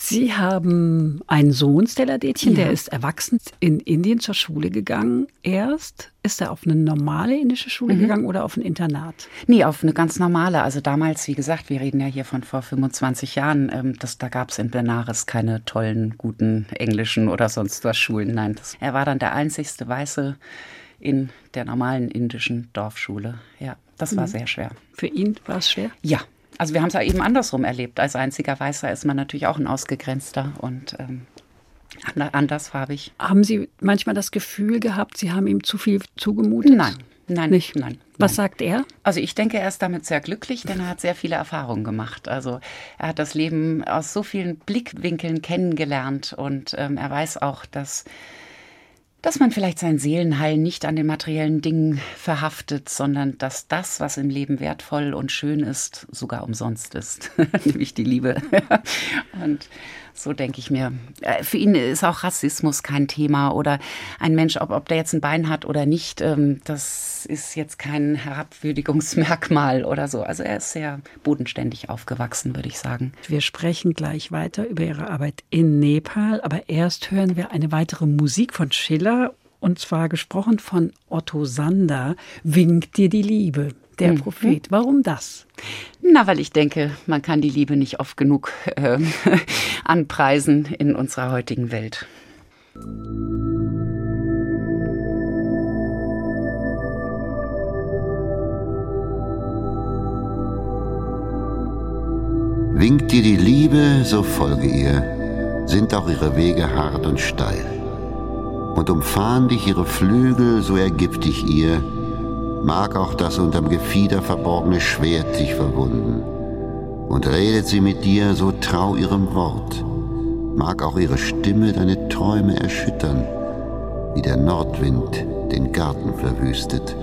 Sie haben einen Sohn, Stella Detchen, Ja. der ist erwachsen in Indien zur Schule gegangen. Erst ist er auf eine normale indische Schule gegangen oder auf ein Internat? Nee, auf eine ganz normale. Also damals, wie gesagt, wir reden ja hier von vor 25 Jahren, ähm, das, da gab es in Benares keine tollen, guten englischen oder sonst was Schulen. Nein, das, er war dann der einzigste Weiße in der normalen indischen Dorfschule. Ja, das war sehr schwer. Für ihn war es schwer. Ja, also wir haben es ja eben andersrum erlebt. Als einziger Weißer ist man natürlich auch ein Ausgegrenzter und ähm, ander- andersfarbig. Haben Sie manchmal das Gefühl gehabt, Sie haben ihm zu viel zugemutet? Nein, nein, Nicht? nein. Was nein. sagt er? Also ich denke, er ist damit sehr glücklich, denn er hat sehr viele Erfahrungen gemacht. Also er hat das Leben aus so vielen Blickwinkeln kennengelernt und ähm, er weiß auch, dass dass man vielleicht sein Seelenheil nicht an den materiellen Dingen verhaftet, sondern dass das, was im Leben wertvoll und schön ist, sogar umsonst ist, nämlich die Liebe. und so denke ich mir, äh, für ihn ist auch Rassismus kein Thema oder ein Mensch, ob, ob der jetzt ein Bein hat oder nicht, ähm, das ist jetzt kein Herabwürdigungsmerkmal oder so. Also er ist sehr bodenständig aufgewachsen, würde ich sagen. Wir sprechen gleich weiter über Ihre Arbeit in Nepal, aber erst hören wir eine weitere Musik von Schiller und zwar gesprochen von Otto Sander, Winkt dir die Liebe, der Prophet. Warum das? Na, weil ich denke, man kann die Liebe nicht oft genug äh, anpreisen in unserer heutigen Welt. Winkt dir die Liebe, so folge ihr, sind auch ihre Wege hart und steil. Und umfahren dich ihre Flügel, so ergib dich ihr, mag auch das unterm Gefieder verborgene Schwert dich verwunden. Und redet sie mit dir, so trau ihrem Wort, mag auch ihre Stimme deine Träume erschüttern, wie der Nordwind den Garten verwüstet.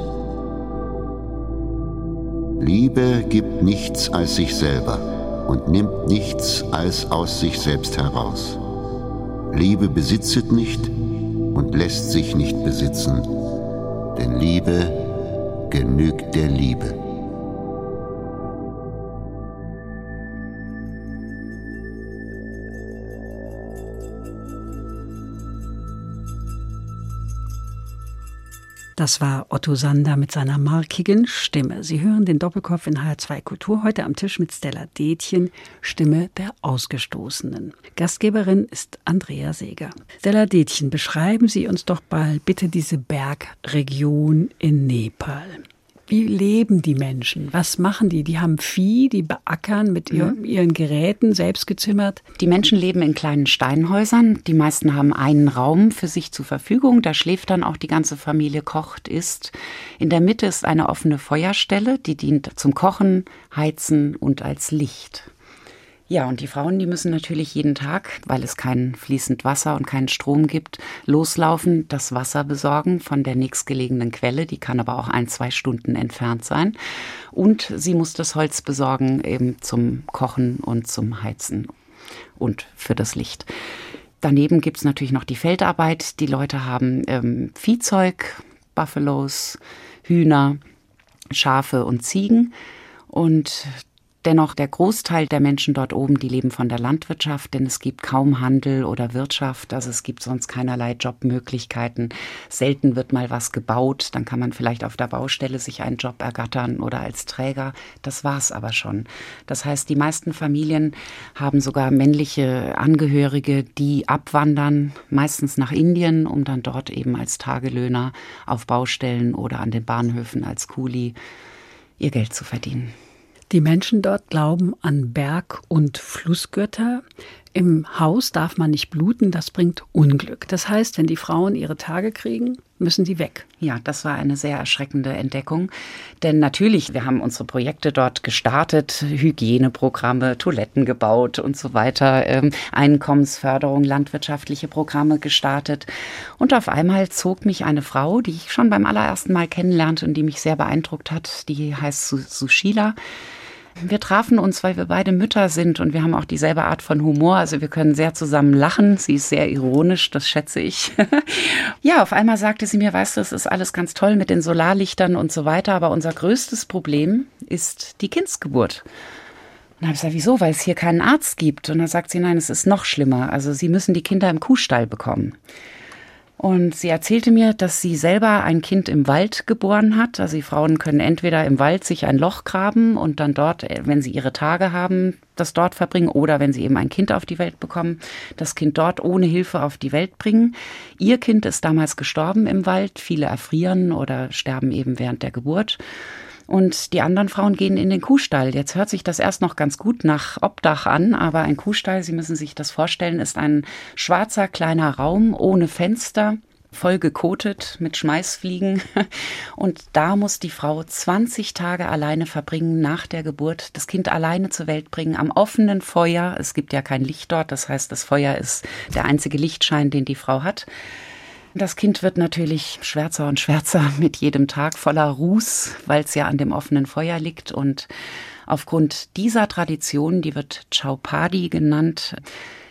Liebe gibt nichts als sich selber und nimmt nichts als aus sich selbst heraus. Liebe besitzet nicht und lässt sich nicht besitzen, denn Liebe genügt der Liebe. Das war Otto Sander mit seiner markigen Stimme. Sie hören den Doppelkopf in HR2 Kultur heute am Tisch mit Stella Detjen, Stimme der Ausgestoßenen. Gastgeberin ist Andrea Seeger. Stella Detjen, beschreiben Sie uns doch mal bitte diese Bergregion in Nepal. Wie leben die Menschen? Was machen die? Die haben Vieh, die beackern mit ihr, ihren Geräten, selbst gezimmert. Die Menschen leben in kleinen Steinhäusern. Die meisten haben einen Raum für sich zur Verfügung. Da schläft dann auch die ganze Familie, kocht, isst. In der Mitte ist eine offene Feuerstelle, die dient zum Kochen, Heizen und als Licht. Ja, und die Frauen, die müssen natürlich jeden Tag, weil es kein fließend Wasser und keinen Strom gibt, loslaufen, das Wasser besorgen von der nächstgelegenen Quelle, die kann aber auch ein, zwei Stunden entfernt sein. Und sie muss das Holz besorgen eben zum Kochen und zum Heizen und für das Licht. Daneben gibt's natürlich noch die Feldarbeit. Die Leute haben ähm, Viehzeug, Buffalos, Hühner, Schafe und Ziegen. Und Dennoch, der Großteil der Menschen dort oben, die leben von der Landwirtschaft, denn es gibt kaum Handel oder Wirtschaft, also es gibt sonst keinerlei Jobmöglichkeiten. Selten wird mal was gebaut, dann kann man vielleicht auf der Baustelle sich einen Job ergattern oder als Träger. Das war's aber schon. Das heißt, die meisten Familien haben sogar männliche Angehörige, die abwandern, meistens nach Indien, um dann dort eben als Tagelöhner auf Baustellen oder an den Bahnhöfen als Kuli ihr Geld zu verdienen. Die Menschen dort glauben an Berg- und Flussgötter. Im Haus darf man nicht bluten, das bringt Unglück. Das heißt, wenn die Frauen ihre Tage kriegen, müssen die weg. Ja, das war eine sehr erschreckende Entdeckung. Denn natürlich, wir haben unsere Projekte dort gestartet, Hygieneprogramme, Toiletten gebaut und so weiter, ähm, Einkommensförderung, landwirtschaftliche Programme gestartet. Und auf einmal zog mich eine Frau, die ich schon beim allerersten Mal kennenlernte und die mich sehr beeindruckt hat, die heißt Su Sushila. Wir trafen uns, weil wir beide Mütter sind und wir haben auch dieselbe Art von Humor. Also wir können sehr zusammen lachen. Sie ist sehr ironisch, das schätze ich. ja, auf einmal sagte sie mir, weißt du, es ist alles ganz toll mit den Solarlichtern und so weiter, aber unser größtes Problem ist die Kindsgeburt. dann habe ich gesagt, wieso? Weil es hier keinen Arzt gibt. Und dann sagt sie, nein, es ist noch schlimmer. Also Sie müssen die Kinder im Kuhstall bekommen. Und sie erzählte mir, dass sie selber ein Kind im Wald geboren hat. Also die Frauen können entweder im Wald sich ein Loch graben und dann dort, äh, wenn sie ihre Tage haben, das dort verbringen oder wenn sie eben ein Kind auf die Welt bekommen, das Kind dort ohne Hilfe auf die Welt bringen. Ihr Kind ist damals gestorben im Wald. Viele erfrieren oder sterben eben während der Geburt und die anderen Frauen gehen in den Kuhstall. Jetzt hört sich das erst noch ganz gut nach Obdach an, aber ein Kuhstall, Sie müssen sich das vorstellen, ist ein schwarzer kleiner Raum ohne Fenster voll gekotet mit Schmeißfliegen. Und da muss die Frau 20 Tage alleine verbringen nach der Geburt, das Kind alleine zur Welt bringen, am offenen Feuer. Es gibt ja kein Licht dort, das heißt, das Feuer ist der einzige Lichtschein, den die Frau hat. Das Kind wird natürlich schwärzer und schwärzer mit jedem Tag voller Ruß, weil es ja an dem offenen Feuer liegt. Und aufgrund dieser Tradition, die wird Chaupadi genannt,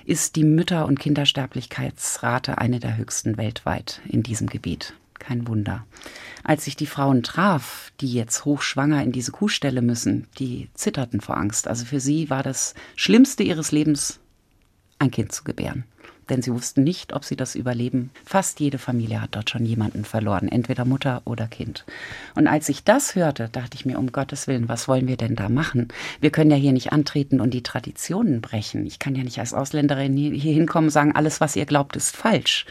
ist die Mütter- und Kindersterblichkeitsrate eine der höchsten weltweit in diesem Gebiet. Kein Wunder. Als ich die Frauen traf, die jetzt hochschwanger in diese Kuhstelle müssen, die zitterten vor Angst. Also für sie war das Schlimmste ihres Lebens, ein Kind zu gebären denn sie wussten nicht, ob sie das überleben. Fast jede Familie hat dort schon jemanden verloren, entweder Mutter oder Kind. Und als ich das hörte, dachte ich mir, um Gottes Willen, was wollen wir denn da machen? Wir können ja hier nicht antreten und die Traditionen brechen. Ich kann ja nicht als Ausländerin hier hinkommen und sagen, alles, was ihr glaubt, ist falsch.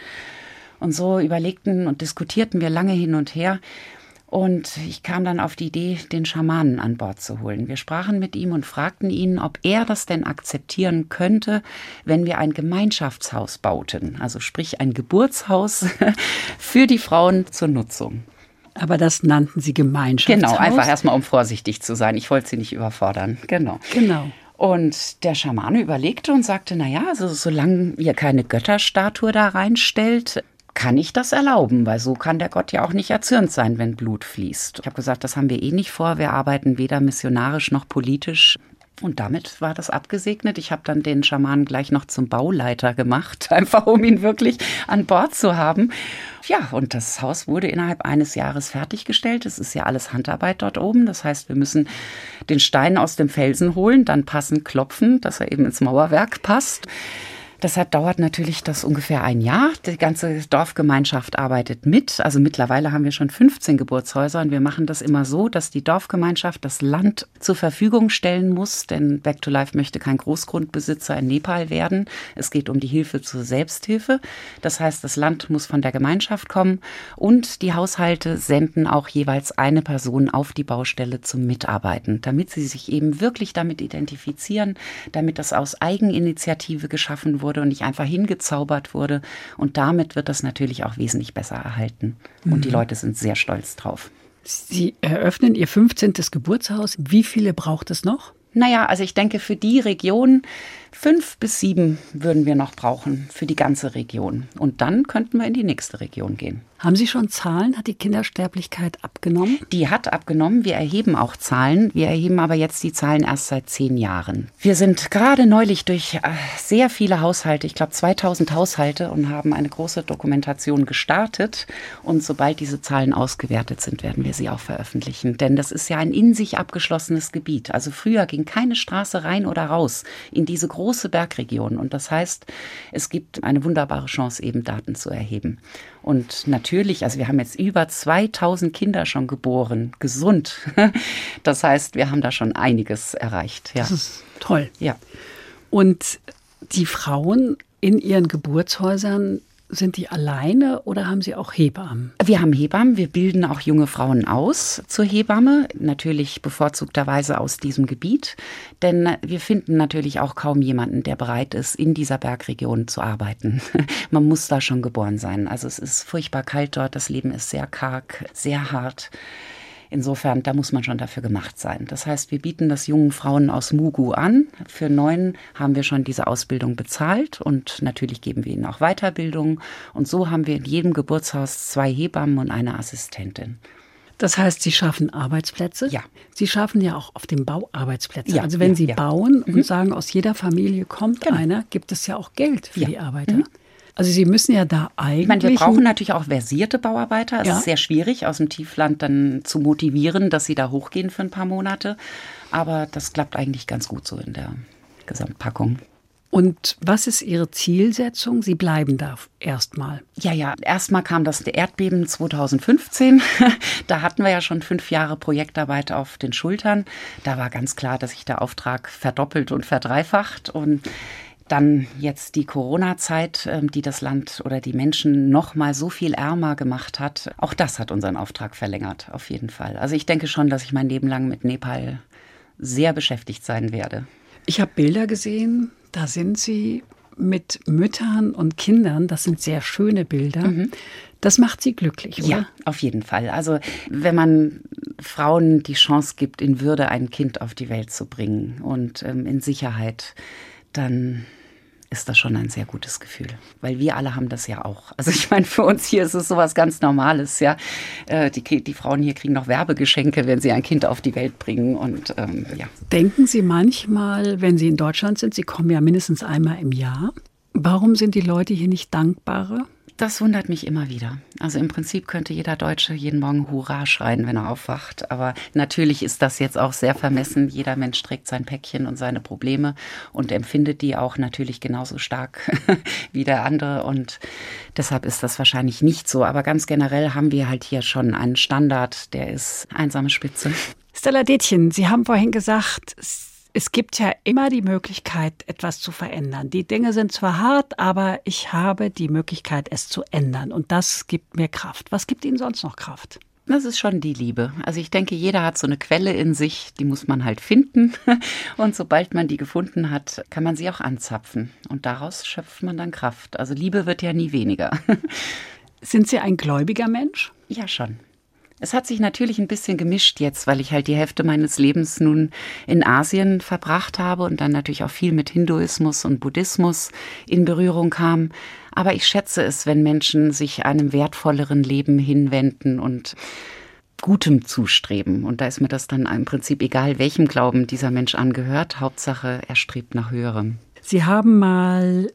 Und so überlegten und diskutierten wir lange hin und her. Und ich kam dann auf die Idee, den Schamanen an Bord zu holen. Wir sprachen mit ihm und fragten ihn, ob er das denn akzeptieren könnte, wenn wir ein Gemeinschaftshaus bauten, also sprich ein Geburtshaus für die Frauen zur Nutzung. Aber das nannten Sie Gemeinschaftshaus? Genau, einfach erstmal, um vorsichtig zu sein. Ich wollte Sie nicht überfordern. Genau. Genau. Und der Schamane überlegte und sagte, na ja, also solange ihr keine Götterstatue da reinstellt, kann ich das erlauben, weil so kann der Gott ja auch nicht erzürnt sein, wenn Blut fließt. Ich habe gesagt, das haben wir eh nicht vor. Wir arbeiten weder missionarisch noch politisch. Und damit war das abgesegnet. Ich habe dann den Schamanen gleich noch zum Bauleiter gemacht, einfach um ihn wirklich an Bord zu haben. Ja, und das Haus wurde innerhalb eines Jahres fertiggestellt. Es ist ja alles Handarbeit dort oben. Das heißt, wir müssen den Stein aus dem Felsen holen, dann passend klopfen, dass er eben ins Mauerwerk passt. Deshalb dauert natürlich das ungefähr ein Jahr. Die ganze Dorfgemeinschaft arbeitet mit. Also mittlerweile haben wir schon 15 Geburtshäuser und wir machen das immer so, dass die Dorfgemeinschaft das Land zur Verfügung stellen muss, denn Back to Life möchte kein Großgrundbesitzer in Nepal werden. Es geht um die Hilfe zur Selbsthilfe. Das heißt, das Land muss von der Gemeinschaft kommen und die Haushalte senden auch jeweils eine Person auf die Baustelle zum Mitarbeiten, damit sie sich eben wirklich damit identifizieren, damit das aus Eigeninitiative geschaffen wurde wurde und nicht einfach hingezaubert wurde. Und damit wird das natürlich auch wesentlich besser erhalten. Und mhm. die Leute sind sehr stolz drauf. Sie eröffnen Ihr 15. Geburtshaus. Wie viele braucht es noch? Naja, also ich denke, für die Region fünf bis sieben würden wir noch brauchen für die ganze Region. Und dann könnten wir in die nächste Region gehen. Haben Sie schon Zahlen? Hat die Kindersterblichkeit abgenommen? Die hat abgenommen. Wir erheben auch Zahlen. Wir erheben aber jetzt die Zahlen erst seit zehn Jahren. Wir sind gerade neulich durch äh, sehr viele Haushalte, ich glaube 2000 Haushalte, und haben eine große Dokumentation gestartet. Und sobald diese Zahlen ausgewertet sind, werden wir sie auch veröffentlichen. Denn das ist ja ein in sich abgeschlossenes Gebiet. Also früher ging keine Straße rein oder raus in diese große Bergregion. Und das heißt, es gibt eine wunderbare Chance, eben Daten zu erheben. Und natürlich, also wir haben jetzt über 2000 Kinder schon geboren, gesund. Das heißt, wir haben da schon einiges erreicht. Ja. Das ist toll. Ja. Und die Frauen in ihren Geburtshäusern sind die alleine oder haben Sie auch Hebammen? Wir haben Hebammen. Wir bilden auch junge Frauen aus zur Hebamme. Natürlich bevorzugterweise aus diesem Gebiet. Denn wir finden natürlich auch kaum jemanden, der bereit ist, in dieser Bergregion zu arbeiten. Man muss da schon geboren sein. Also es ist furchtbar kalt dort. Das Leben ist sehr karg, sehr hart. Insofern, da muss man schon dafür gemacht sein. Das heißt, wir bieten das jungen Frauen aus Mugu an. Für neun haben wir schon diese Ausbildung bezahlt und natürlich geben wir ihnen auch Weiterbildung. Und so haben wir in jedem Geburtshaus zwei Hebammen und eine Assistentin. Das heißt, Sie schaffen Arbeitsplätze? Ja. Sie schaffen ja auch auf dem Bau Arbeitsplätze. Ja, also wenn ja, Sie ja. bauen und mhm. sagen, aus jeder Familie kommt genau. einer, gibt es ja auch Geld für die Arbeiter. Mhm. Also Sie müssen ja da eigentlich. Ich meine, wir brauchen natürlich auch versierte Bauarbeiter. Es Ja. ist sehr schwierig, aus dem Tiefland dann zu motivieren, dass sie da hochgehen für ein paar Monate. Aber das klappt eigentlich ganz gut so in der Gesamtpackung. Und was ist Ihre Zielsetzung? Sie bleiben da erstmal. Ja, ja, erstmal kam das Erdbeben 2015. Da hatten wir ja schon fünf Jahre Projektarbeit auf den Schultern. Da war ganz klar, dass sich der Auftrag verdoppelt und verdreifacht. Und dann jetzt die Corona-Zeit, ähm, die das Land oder die Menschen noch mal so viel ärmer gemacht hat. Auch das hat unseren Auftrag verlängert, auf jeden Fall. Also ich denke schon, dass ich mein Leben lang mit Nepal sehr beschäftigt sein werde. Ich habe Bilder gesehen, da sind Sie mit Müttern und Kindern. Das sind sehr schöne Bilder. Das macht Sie glücklich, oder? Ja, auf jeden Fall. Also wenn man Frauen die Chance gibt, in Würde ein Kind auf die Welt zu bringen und ähm, in Sicherheit, dann ist das schon ein sehr gutes Gefühl. Weil wir alle haben das ja auch. Also ich meine, für uns hier ist es sowas ganz Normales, ja. Äh, die, die Frauen hier kriegen noch Werbegeschenke, wenn sie ein Kind auf die Welt bringen. Und ähm, ja. Denken Sie manchmal, wenn Sie in Deutschland sind, Sie kommen ja mindestens einmal im Jahr, warum sind die Leute hier nicht dankbarer? Das wundert mich immer wieder. Also im Prinzip könnte jeder Deutsche jeden Morgen Hurra schreien, wenn er aufwacht. Aber natürlich ist das jetzt auch sehr vermessen. Jeder Mensch trägt sein Päckchen und seine Probleme und empfindet die auch natürlich genauso stark wie der andere. Und deshalb ist das wahrscheinlich nicht so. Aber ganz generell haben wir halt hier schon einen Standard, der ist einsame Spitze. Stella Detjen, Sie haben vorhin gesagt, es- gibt ja immer die Möglichkeit, etwas zu verändern. Die Dinge sind zwar hart, aber ich habe die Möglichkeit, es zu ändern. Und das gibt mir Kraft. Was gibt Ihnen sonst noch Kraft? Das ist schon die Liebe. Also ich denke, jeder hat so eine Quelle in sich, die muss man halt finden. Und sobald man die gefunden hat, kann man sie auch anzapfen. Und daraus schöpft man dann Kraft. Also Liebe wird ja nie weniger. Sind Sie ein gläubiger Mensch? Ja, schon. Es hat sich natürlich ein bisschen gemischt jetzt, weil ich halt die Hälfte meines Lebens nun in Asien verbracht habe und dann natürlich auch viel mit Hinduismus und Buddhismus in Berührung kam. Aber ich schätze es, wenn Menschen sich einem wertvolleren Leben hinwenden und Gutem zustreben. Und da ist mir das dann im Prinzip egal, welchem Glauben dieser Mensch angehört. Hauptsache, er strebt nach Höherem. Sie haben mal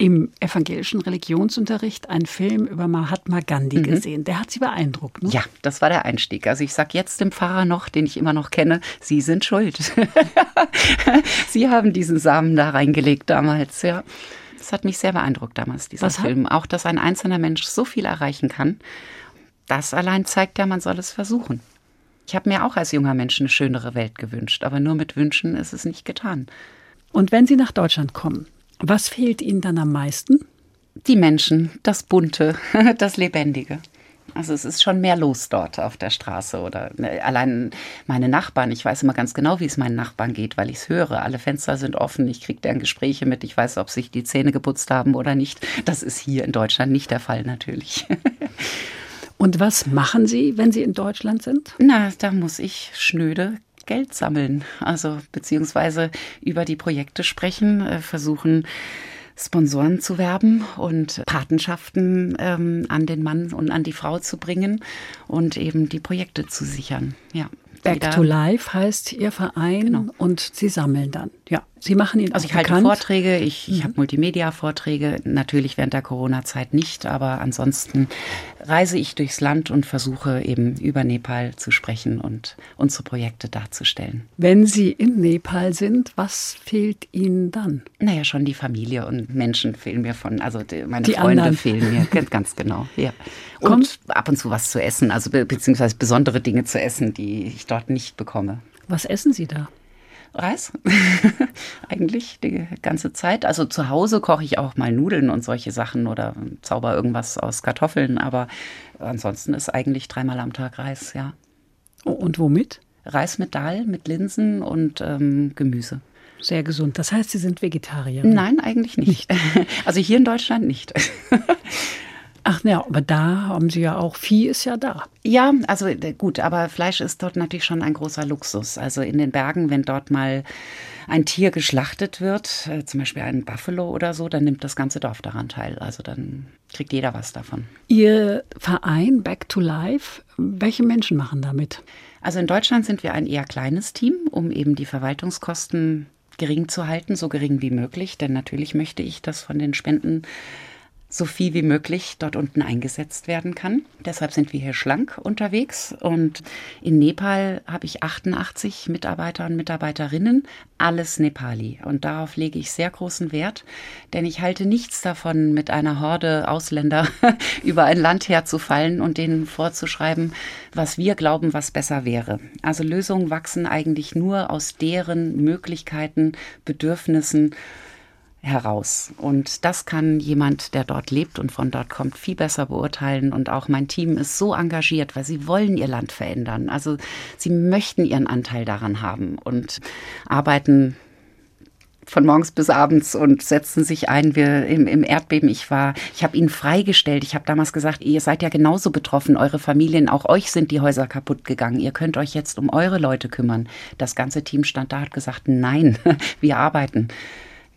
im evangelischen Religionsunterricht einen Film über Mahatma Gandhi gesehen. Der hat Sie beeindruckt, ne? Ja, das war der Einstieg. Also ich sag jetzt dem Pfarrer noch, den ich immer noch kenne, Sie sind schuld. Sie haben diesen Samen da reingelegt damals, ja. Das hat mich sehr beeindruckt damals, dieser Was Film. Auch, dass ein einzelner Mensch so viel erreichen kann. Das allein zeigt ja, man soll es versuchen. Ich habe mir auch als junger Mensch eine schönere Welt gewünscht, aber nur mit Wünschen ist es nicht getan. Und wenn Sie nach Deutschland kommen, was fehlt Ihnen dann am meisten? Die Menschen, das Bunte, das Lebendige. Also es ist schon mehr los dort auf der Straße oder ne, allein meine Nachbarn. Ich weiß immer ganz genau, wie es meinen Nachbarn geht, weil ich es höre. Alle Fenster sind offen, ich kriege deren Gespräche mit, ich weiß, ob sich die Zähne geputzt haben oder nicht. Das ist hier in Deutschland nicht der Fall natürlich. Und was machen Sie, wenn Sie in Deutschland sind? Na, da muss ich schnöde Geld sammeln. Also beziehungsweise über die Projekte sprechen, äh, versuchen Sponsoren zu werben und Patenschaften ähm, an den Mann und an die Frau zu bringen und eben die Projekte zu sichern. Ja. Back Jeder- to Life heißt Ihr Verein Genau. und Sie sammeln dann. Ja, Sie machen ihn Also ich halte bekannt. Vorträge, ich, ich habe Multimedia-Vorträge, natürlich während der Corona-Zeit nicht, aber ansonsten reise ich durchs Land und versuche eben über Nepal zu sprechen und unsere Projekte darzustellen. Wenn Sie in Nepal sind, was fehlt Ihnen dann? Naja, schon die Familie und Menschen fehlen mir von, also die, meine Die Freunde anderen. fehlen mir, ganz, genau, ja. Und ab und zu was zu essen, also be beziehungsweise besondere Dinge zu essen, die ich dort nicht bekomme. Was essen Sie da? Reis, eigentlich die ganze Zeit. Also zu Hause koche ich auch mal Nudeln und solche Sachen oder zauber irgendwas aus Kartoffeln, aber ansonsten ist eigentlich dreimal am Tag Reis, ja. Oh, Und womit? Reis mit Dahl, mit Linsen und ähm, Gemüse. Sehr gesund. Das heißt, Sie sind Vegetarier. Nein, eigentlich nicht. Also hier in Deutschland nicht. Ach ja, aber da haben Sie ja auch, Vieh ist ja da. Ja, also gut, aber Fleisch ist dort natürlich schon ein großer Luxus. Also in den Bergen, wenn dort mal ein Tier geschlachtet wird, äh, zum Beispiel ein Buffalo oder so, dann nimmt das ganze Dorf daran teil. Also dann kriegt jeder was davon. Ihr Verein Back to Life, welche Menschen machen damit? Also in Deutschland sind wir ein eher kleines Team, um eben die Verwaltungskosten gering zu halten, so gering wie möglich. Denn natürlich möchte ich, dass von den Spenden so viel wie möglich dort unten eingesetzt werden kann. Deshalb sind wir hier schlank unterwegs. Und in Nepal habe ich 88 Mitarbeiter und Mitarbeiterinnen, alles Nepali. Und darauf lege ich sehr großen Wert, denn ich halte nichts davon, mit einer Horde Ausländer über ein Land herzufallen und denen vorzuschreiben, was wir glauben, was besser wäre. Also Lösungen wachsen eigentlich nur aus deren Möglichkeiten, Bedürfnissen heraus. Und das kann jemand, der dort lebt und von dort kommt, viel besser beurteilen. Und auch mein Team ist so engagiert, weil sie wollen ihr Land verändern. Also sie möchten ihren Anteil daran haben und arbeiten von morgens bis abends und setzen sich ein. Wir im, im Erdbeben, ich war, ich habe ihnen freigestellt. Ich habe damals gesagt, ihr seid ja genauso betroffen, eure Familien, auch euch sind die Häuser kaputt gegangen. Ihr könnt euch jetzt um eure Leute kümmern. Das ganze Team stand da, hat gesagt, nein, wir arbeiten.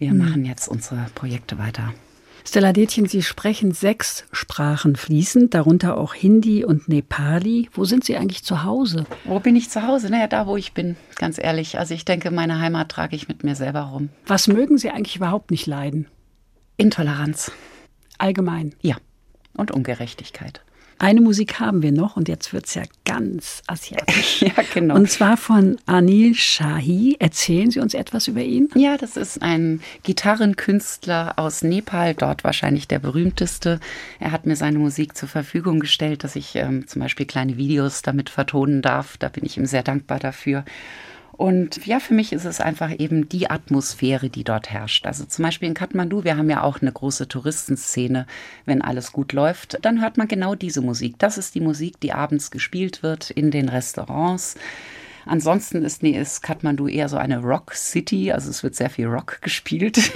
Wir mhm. machen jetzt unsere Projekte weiter. Stella Detjen, Sie sprechen sechs Sprachen fließend, darunter auch Hindi und Nepali. Wo sind Sie eigentlich zu Hause? Wo bin ich zu Hause? Naja, da, wo ich bin, ganz ehrlich. Also ich denke, meine Heimat trage ich mit mir selber rum. Was mögen Sie eigentlich überhaupt nicht leiden? Intoleranz. Allgemein? Ja. Und Ungerechtigkeit. Eine Musik haben wir noch und jetzt wird es ja ganz asiatisch. ja, genau. Und zwar von Anil Shahi. Erzählen Sie uns etwas über ihn? Ja, das ist ein Gitarrenkünstler aus Nepal, dort wahrscheinlich der berühmteste. Er hat mir seine Musik zur Verfügung gestellt, dass ich ähm, zum Beispiel kleine Videos damit vertonen darf. Da bin ich ihm sehr dankbar dafür. Und ja, für mich ist es einfach eben die Atmosphäre, die dort herrscht. Also zum Beispiel in Kathmandu, wir haben ja auch eine große Touristenszene. Wenn alles gut läuft, dann hört man genau diese Musik. Das ist die Musik, die abends gespielt wird in den Restaurants. Ansonsten ist, nee, ist Kathmandu eher so eine Rock City, also es wird sehr viel Rock gespielt.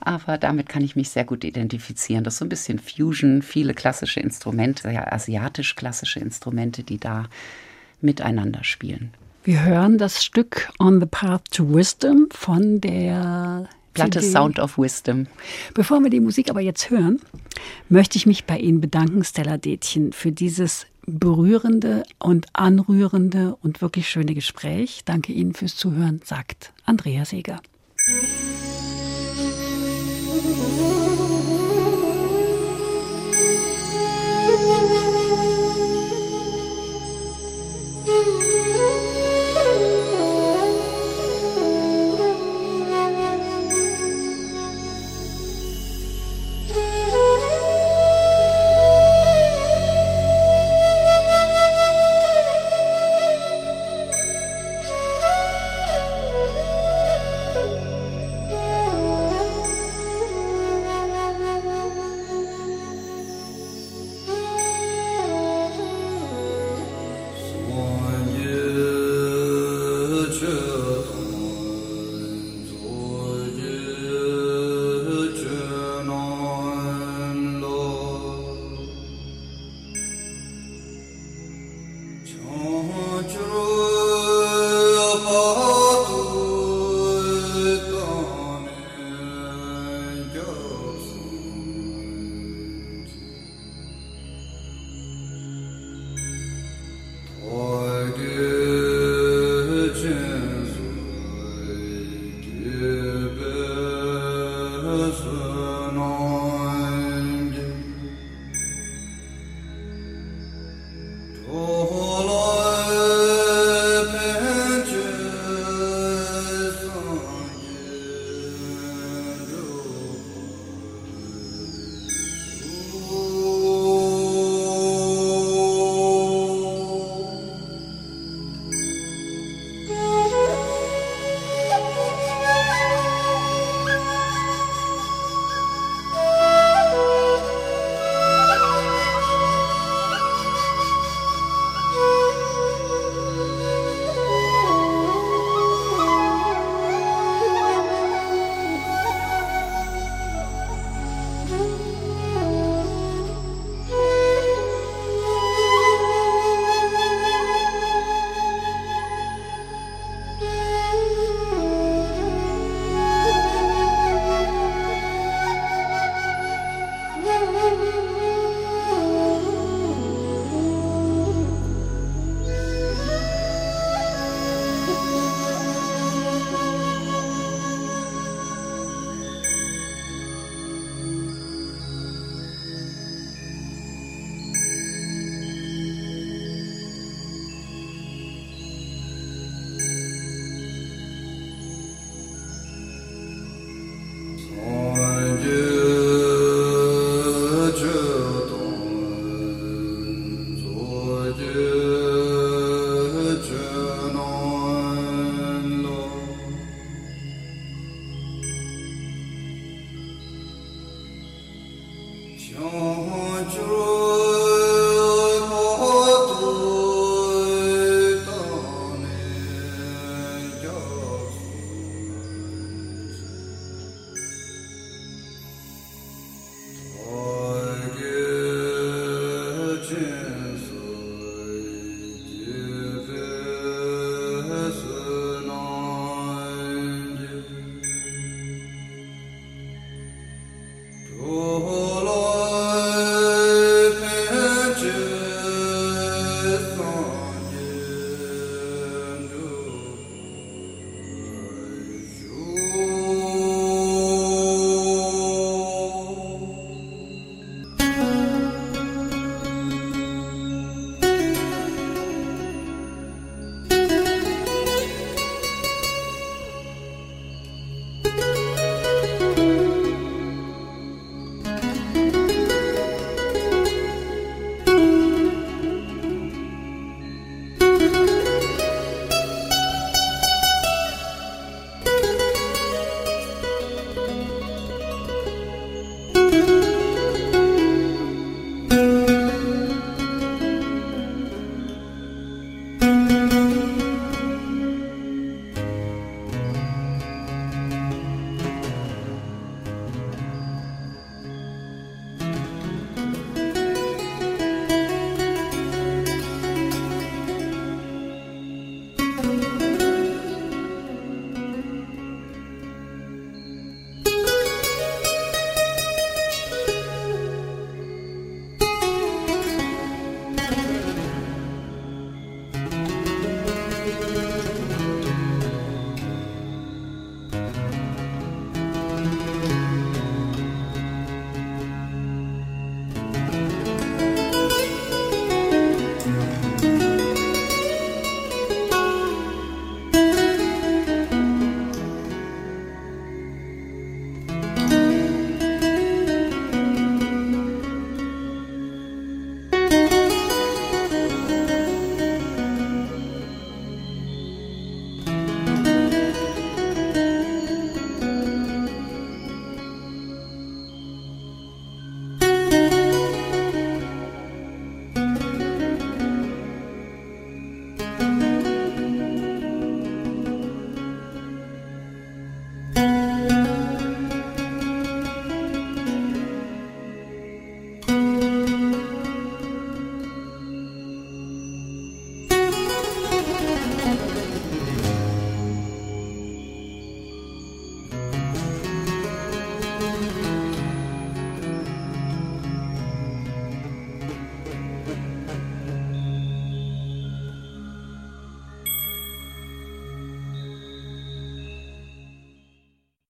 Aber damit kann ich mich sehr gut identifizieren. Das ist so ein bisschen Fusion, viele klassische Instrumente, ja, asiatisch klassische Instrumente, die da miteinander spielen. Wir hören das Stück On the Path to Wisdom von der Platte. Sound of Wisdom. Bevor wir die Musik aber jetzt hören, möchte ich mich bei Ihnen bedanken, Stella Detchen, für dieses berührende und anrührende und wirklich schöne Gespräch. Danke Ihnen fürs Zuhören, sagt Andrea Seeger.